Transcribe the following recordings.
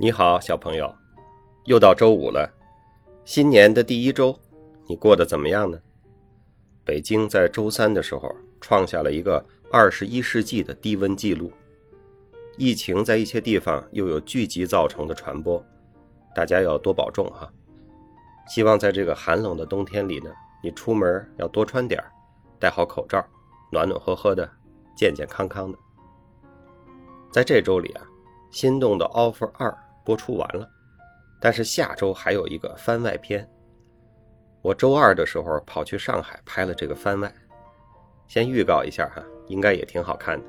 你好，小朋友，又到周五了，新年的第一周，你过得怎么样呢？北京在周三的时候创下了一个二十一世纪的低温记录，疫情在一些地方又有聚集造成的传播，大家要多保重哈。希望在这个寒冷的冬天里呢，你出门要多穿点戴好口罩，暖暖和和的，健健康康的。在这周里啊，心动的 offer 二。播出完了，但是下周还有一个番外篇。我周二的时候跑去上海拍了这个番外，先预告一下哈，应该也挺好看的。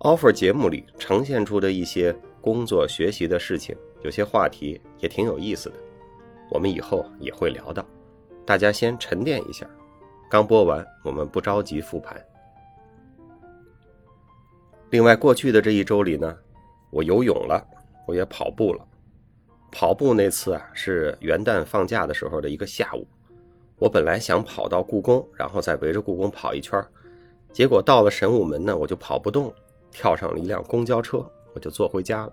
offer 节目里呈现出的一些工作学习的事情，有些话题也挺有意思的，我们以后也会聊到，大家先沉淀一下。刚播完，我们不着急复盘。另外，过去的这一周里呢，我游泳了。我也跑步了，跑步那次啊是元旦放假的时候的一个下午。我本来想跑到故宫，然后再围着故宫跑一圈，结果到了神武门呢，我就跑不动，跳上了一辆公交车，我就坐回家了。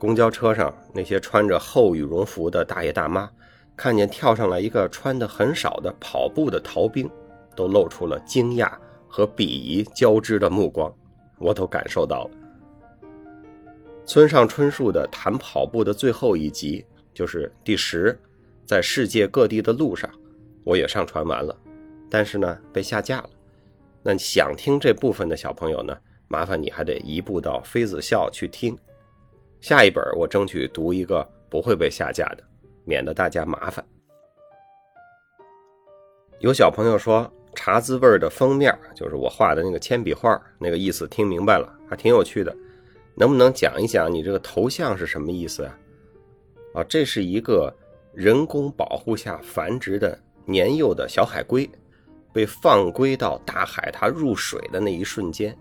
公交车上那些穿着厚羽绒服的大爷大妈，看见跳上来一个穿的很少的跑步的逃兵，都露出了惊讶和鄙夷交织的目光，我都感受到了。村上春树的谈跑步的最后一集就是第十，在世界各地的路上，我也上传完了，但是呢被下架了。那想听这部分的小朋友呢，麻烦你还得移步到妃子笑去听。下一本我争取读一个不会被下架的，免得大家麻烦。有小朋友说茶滋味的封面就是我画的那个铅笔画，那个意思听明白了，还挺有趣的。能不能讲一讲你这个头像是什么意思啊？啊，这是一个人工保护下繁殖的年幼的小海龟，被放归到大海，它入水的那一瞬间，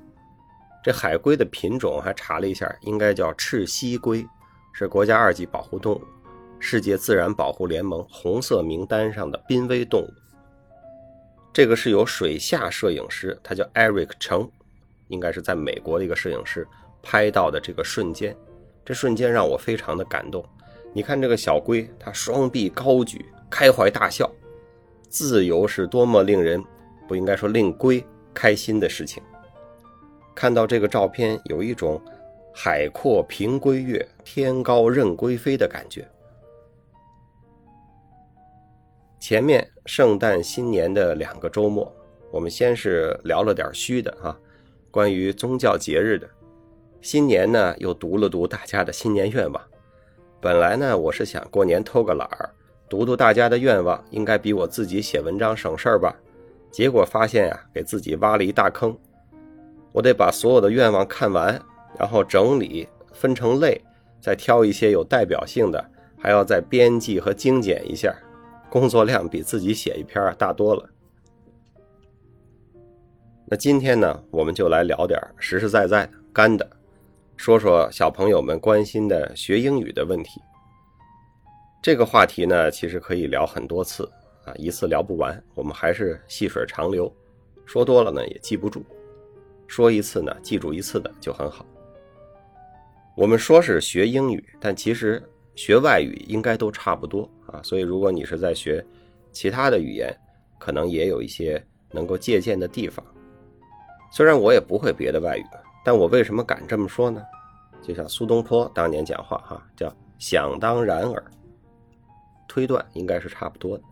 这海龟的品种还查了一下，应该叫赤蜥龟，是国家二级保护动物，世界自然保护联盟红色名单上的濒危动物。这个是由水下摄影师，他叫 Eric 程，应该是在美国的一个摄影师。拍到的这个瞬间，这瞬间让我非常的感动。你看这个小龟，它双臂高举，开怀大笑。自由是多么令人不应该说令龟开心的事情。看到这个照片，有一种海阔凭龟跃，天高任龟飞的感觉。前面圣诞新年的两个周末，我们先是聊了点虚的哈，关于宗教节日的。新年呢，又读了读大家的新年愿望。本来呢，我是想过年偷个懒儿，读读大家的愿望，应该比我自己写文章省事儿吧。结果发现呀，给自己挖了一大坑。我得把所有的愿望看完，然后整理分成类，再挑一些有代表性的，还要再编辑和精简一下，工作量比自己写一篇大多了。那今天呢，我们就来聊点实实在在的干的。说说小朋友们关心的学英语的问题。这个话题呢，其实可以聊很多次啊，一次聊不完。我们还是细水长流，说多了呢也记不住，说一次呢记住一次的就很好。我们说是学英语，但其实学外语应该都差不多啊。所以如果你是在学其他的语言，可能也有一些能够借鉴的地方。虽然我也不会别的外语。但我为什么敢这么说呢？就像苏东坡当年讲话，哈，叫“想当然耳”，推断应该是差不多的。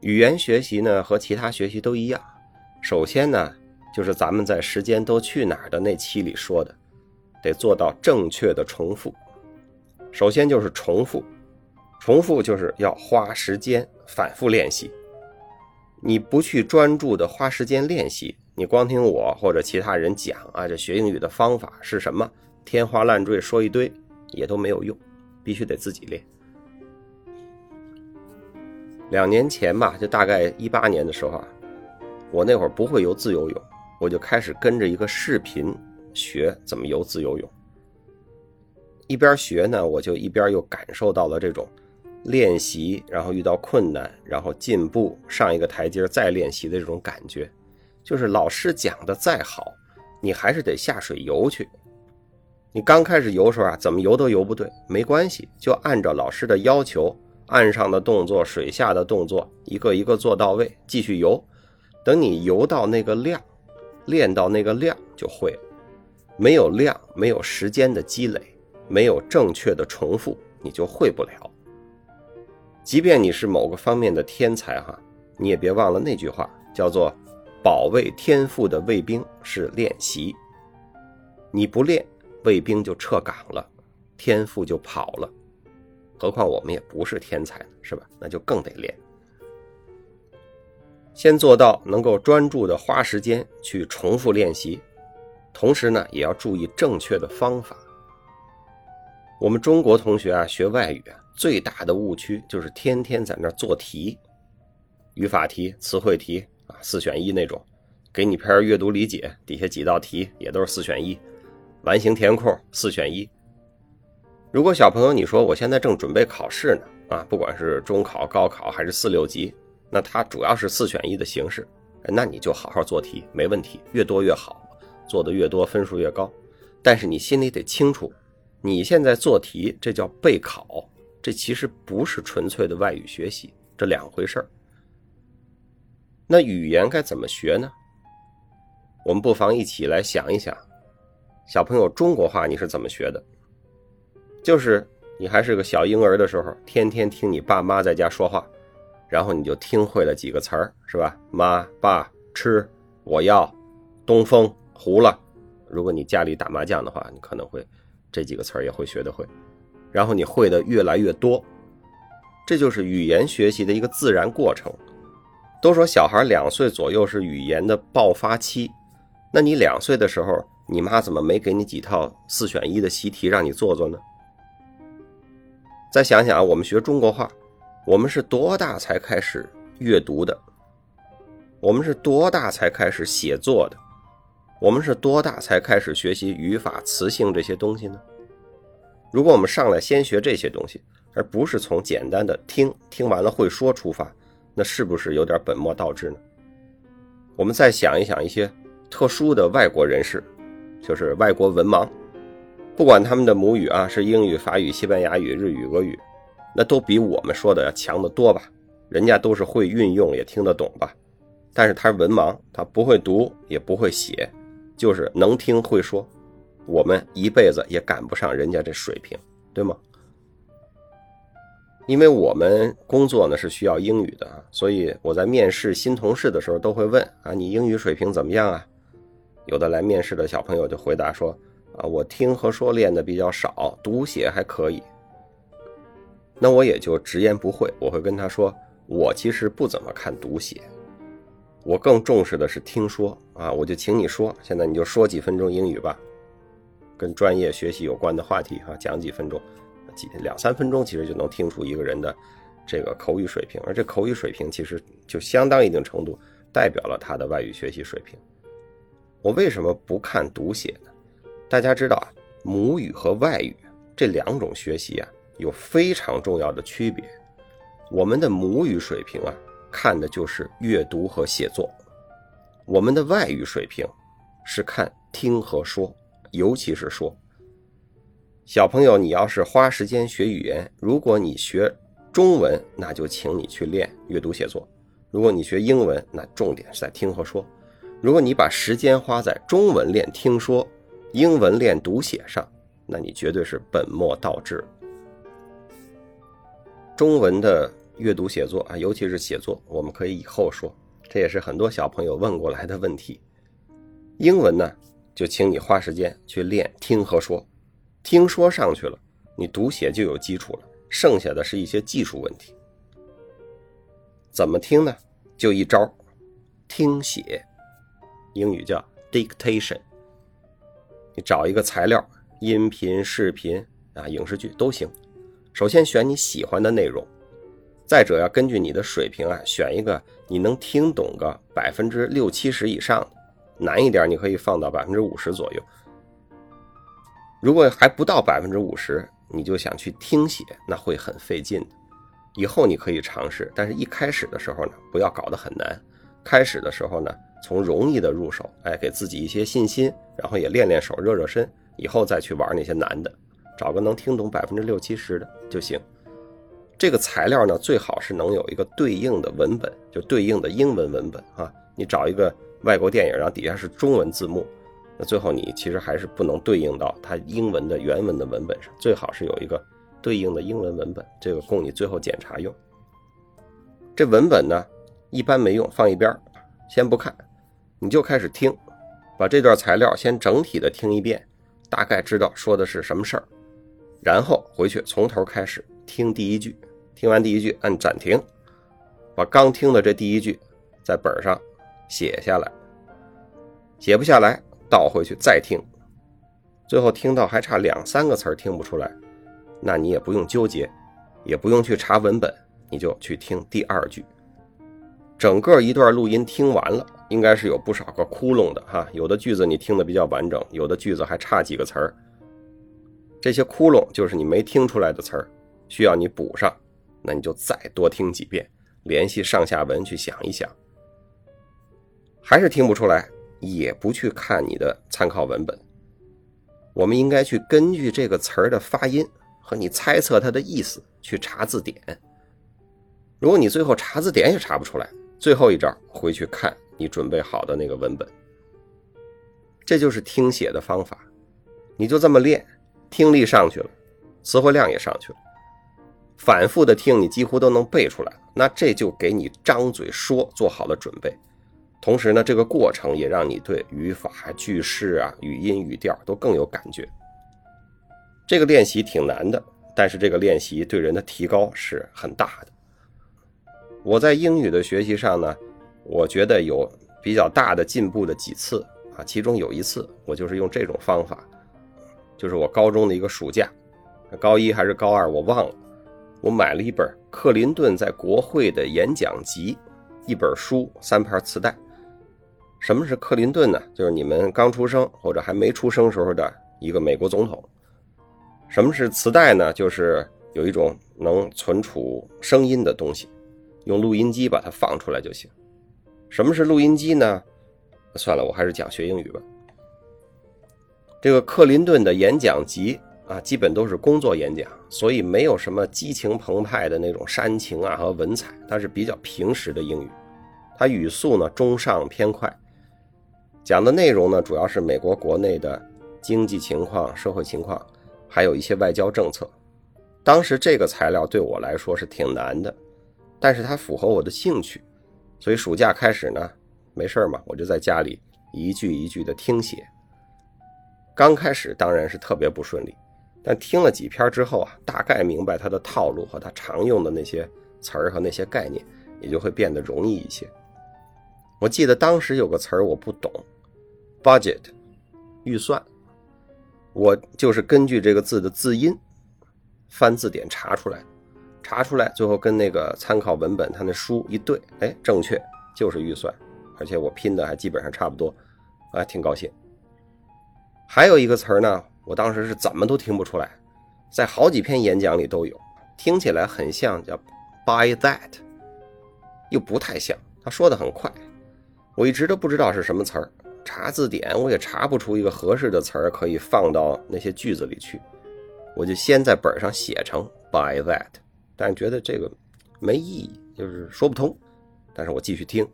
语言学习呢，和其他学习都一样。首先呢，就是咱们在《时间都去哪儿》的那期里说的，得做到正确的重复。首先就是重复，重复就是要花时间反复练习。你不去专注的花时间练习。你光听我或者其他人讲啊，这学英语的方法是什么？天花乱坠说一堆也都没有用，必须得自己练。两年前吧，就大概一八年的时候啊，我那会儿不会游自由泳，我就开始跟着一个视频学怎么游自由泳。一边学呢，我就一边又感受到了这种练习，然后遇到困难，然后进步，上一个台阶再练习的这种感觉。就是老师讲的再好，你还是得下水游去。你刚开始游时候啊，怎么游都游不对，没关系，就按照老师的要求，岸上的动作、水下的动作，一个一个做到位，继续游。等你游到那个量，练到那个量就会了。没有量，没有时间的积累，没有正确的重复，你就会不了。即便你是某个方面的天才哈，你也别忘了那句话，叫做“保卫天赋的卫兵是练习”。你不练。卫兵就撤岗了，天赋就跑了，何况我们也不是天才呢，是吧？那就更得练。先做到能够专注的花时间去重复练习，同时呢，也要注意正确的方法。我们中国同学啊，学外语啊，最大的误区就是天天在那做题，语法题、词汇题，四选一那种，给你篇阅读理解，底下几道题也都是四选一。完形填空四选一。如果小朋友你说我现在正准备考试呢，啊，不管是中考、高考还是四六级，那它主要是四选一的形式，那你就好好做题，没问题，越多越好，做的越多分数越高。但是你心里得清楚，你现在做题这叫备考，这其实不是纯粹的外语学习，这两回事儿。那语言该怎么学呢？我们不妨一起来想一想。小朋友，中国话你是怎么学的？就是你还是个小婴儿的时候，天天听你爸妈在家说话，然后你就听会了几个词儿，是吧？妈、爸、吃、我要、东风、糊了。如果你家里打麻将的话，你可能会这几个词儿也会学得会。然后你会的越来越多，这就是语言学习的一个自然过程。都说小孩两岁左右是语言的爆发期，那你两岁的时候。你妈怎么没给你几套四选一的习题让你做做呢？再想想啊，我们学中国话，我们是多大才开始阅读的？我们是多大才开始写作的？我们是多大才开始学习语法、词性这些东西呢？如果我们上来先学这些东西，而不是从简单的听听完了会说出发，那是不是有点本末倒置呢？我们再想一想一些特殊的外国人士。就是外国文盲，不管他们的母语啊是英语、法语、西班牙语、日语、俄语，那都比我们说的要强得多吧？人家都是会运用，也听得懂吧？但是他是文盲，他不会读，也不会写，就是能听会说。我们一辈子也赶不上人家这水平，对吗？因为我们工作呢是需要英语的啊，所以我在面试新同事的时候都会问啊，你英语水平怎么样啊？有的来面试的小朋友就回答说：“啊，我听和说练的比较少，读写还可以。”那我也就直言不讳，我会跟他说：“我其实不怎么看读写，我更重视的是听说啊。”我就请你说，现在你就说几分钟英语吧，跟专业学习有关的话题哈，讲几分钟，几两三分钟其实就能听出一个人的这个口语水平，而这口语水平其实就相当一定程度代表了他的外语学习水平。我为什么不看读写呢？大家知道啊，母语和外语这两种学习啊，有非常重要的区别。我们的母语水平啊，看的就是阅读和写作；我们的外语水平是看听和说，尤其是说。小朋友，你要是花时间学语言，如果你学中文，那就请你去练阅读写作；如果你学英文，那重点是在听和说。如果你把时间花在中文练听说、英文练读写上，那你绝对是本末倒置。中文的阅读写作啊，尤其是写作，我们可以以后说，这也是很多小朋友问过来的问题。英文呢，就请你花时间去练听和说，听说上去了，你读写就有基础了，剩下的是一些技术问题。怎么听呢？就一招，听写。英语叫 dictation。你找一个材料，音频、视频啊，影视剧都行。首先选你喜欢的内容，再者要根据你的水平啊，选一个你能听懂个百分之六七十以上的，难一点你可以放到百分之五十左右。如果还不到百分之五十，你就想去听写，那会很费劲的。以后你可以尝试，但是一开始的时候呢，不要搞得很难。开始的时候呢。从容易的入手，哎，给自己一些信心，然后也练练手，热热身，以后再去玩那些难的，找个能听懂百分之六七十的就行。这个材料呢，最好是能有一个对应的文本，就对应的英文文本啊。你找一个外国电影，然后底下是中文字幕，那最后你其实还是不能对应到它英文的原文的文本上。最好是有一个对应的英文文本，这个供你最后检查用。这文本呢，一般没用，放一边先不看，你就开始听，把这段材料先整体的听一遍，大概知道说的是什么事儿，然后回去从头开始听第一句。听完第一句，按暂停，把刚听的这第一句在本上写下来。写不下来，倒回去再听。最后听到还差两三个词儿听不出来，那你也不用纠结，也不用去查文本，你就去听第二句。整个一段录音听完了，应该是有不少个窟窿的哈。有的句子你听的比较完整，有的句子还差几个词儿。这些窟窿就是你没听出来的词儿，需要你补上。那你就再多听几遍，联系上下文去想一想，还是听不出来，也不去看你的参考文本。我们应该去根据这个词儿的发音和你猜测它的意思去查字典。如果你最后查字典也查不出来，最后一招回去看你准备好的那个文本。这就是听写的方法，你就这么练，听力上去了，词汇量也上去了。反复的听，你几乎都能背出来了那这就给你张嘴说做好了准备。同时呢，这个过程也让你对语法、句式啊、语音、语调都更有感觉。这个练习挺难的，但是这个练习对人的提高是很大的。我在英语的学习上呢，我觉得有比较大的进步的几次啊，其中有一次我就是用这种方法，就是我高中的一个暑假，高一还是高二我忘了。我买了一本克林顿在国会的演讲集，一本书，三盘磁带。什么是克林顿呢？就是你们刚出生或者还没出生时候的一个美国总统。什么是磁带呢？就是有一种能存储声音的东西，用录音机把它放出来就行。什么是录音机呢？算了，我还是讲学英语吧。这个克林顿的演讲集。啊，基本都是工作演讲，所以没有什么激情澎湃的那种煽情啊和文采，它是比较平实的英语。它语速呢中上偏快，讲的内容呢主要是美国国内的经济情况、社会情况，还有一些外交政策。当时这个材料对我来说是挺难的，但是它符合我的兴趣，所以暑假开始呢，没事嘛，我就在家里一句一句的听写。刚开始当然是特别不顺利。但听了几篇之后啊，大概明白它的套路和它常用的那些词儿和那些概念，也就会变得容易一些。我记得当时有个词儿我不懂，budget，预算，我就是根据这个字的字音，翻字典查出来，查出来，最后跟那个参考文本他那书一对，哎，正确，就是预算，而且我拼的还基本上差不多，还，挺高兴。还有一个词儿呢。我当时是怎么都听不出来，在好几篇演讲里都有，听起来很像叫 “by that”，又不太像。他说的很快，我一直都不知道是什么词儿，查字典我也查不出一个合适的词儿可以放到那些句子里去。我就先在本上写成 “by that”，但觉得这个没意义，就是说不通。但是我继续听，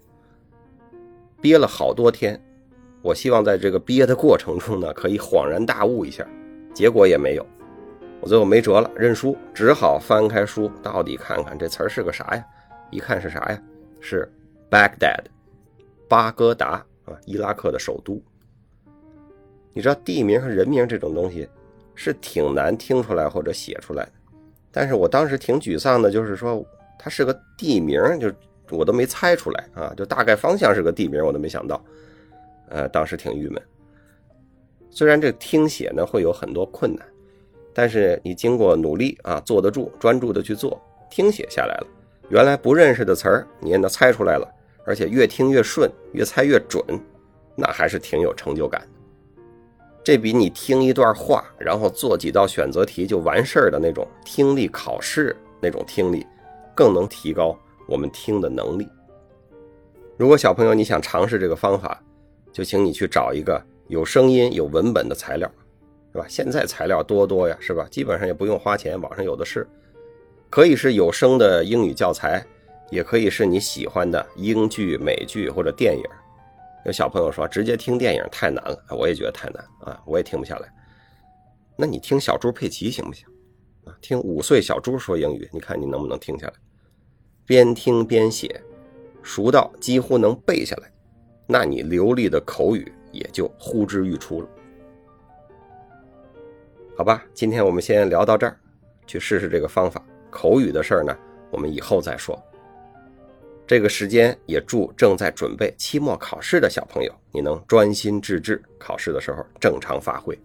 憋了好多天。我希望在这个憋的过程中呢，可以恍然大悟一下，结果也没有。我最后没辙了，认输，只好翻开书，到底看看这词儿是个啥呀？一看是啥呀？是 Baghdad，巴格达啊，伊拉克的首都。你知道地名和人名这种东西是挺难听出来或者写出来的，但是我当时挺沮丧的，就是说它是个地名，就我都没猜出来啊，就大概方向是个地名，我都没想到。呃，当时挺郁闷。虽然这听写呢会有很多困难，但是你经过努力啊，坐得住，专注的去做，听写下来了。原来不认识的词儿，你也能猜出来了，而且越听越顺，越猜越准，那还是挺有成就感。这比你听一段话，然后做几道选择题就完事儿的那种听力考试那种听力，更能提高我们听的能力。如果小朋友你想尝试这个方法，就请你去找一个有声音、有文本的材料，是吧？现在材料多多呀，是吧？基本上也不用花钱，网上有的是，可以是有声的英语教材，也可以是你喜欢的英剧、美剧或者电影。有小朋友说直接听电影太难了，我也觉得太难啊，我也听不下来。那你听小猪佩奇行不行？啊，听五岁小猪说英语，你看你能不能听下来？边听边写，熟到几乎能背下来，那你流利的口语也就呼之欲出了。好吧，今天我们先聊到这儿，去试试这个方法。口语的事儿呢，我们以后再说。这个时间也祝正在准备期末考试的小朋友，你能专心致志，考试的时候正常发挥。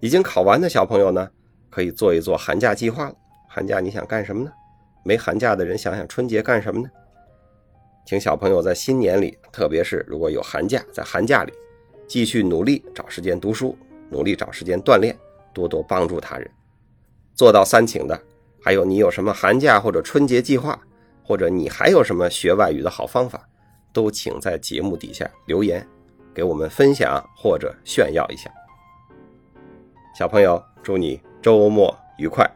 已经考完的小朋友呢，可以做一做寒假计划了。寒假你想干什么呢？没寒假的人想想春节干什么呢？请小朋友在新年里，特别是如果有寒假，在寒假里继续努力找时间读书，努力找时间锻炼，多多帮助他人。做到三请的，还有你有什么寒假或者春节计划？或者你还有什么学外语的好方法，都请在节目底下留言，给我们分享或者炫耀一下。小朋友，祝你周末愉快！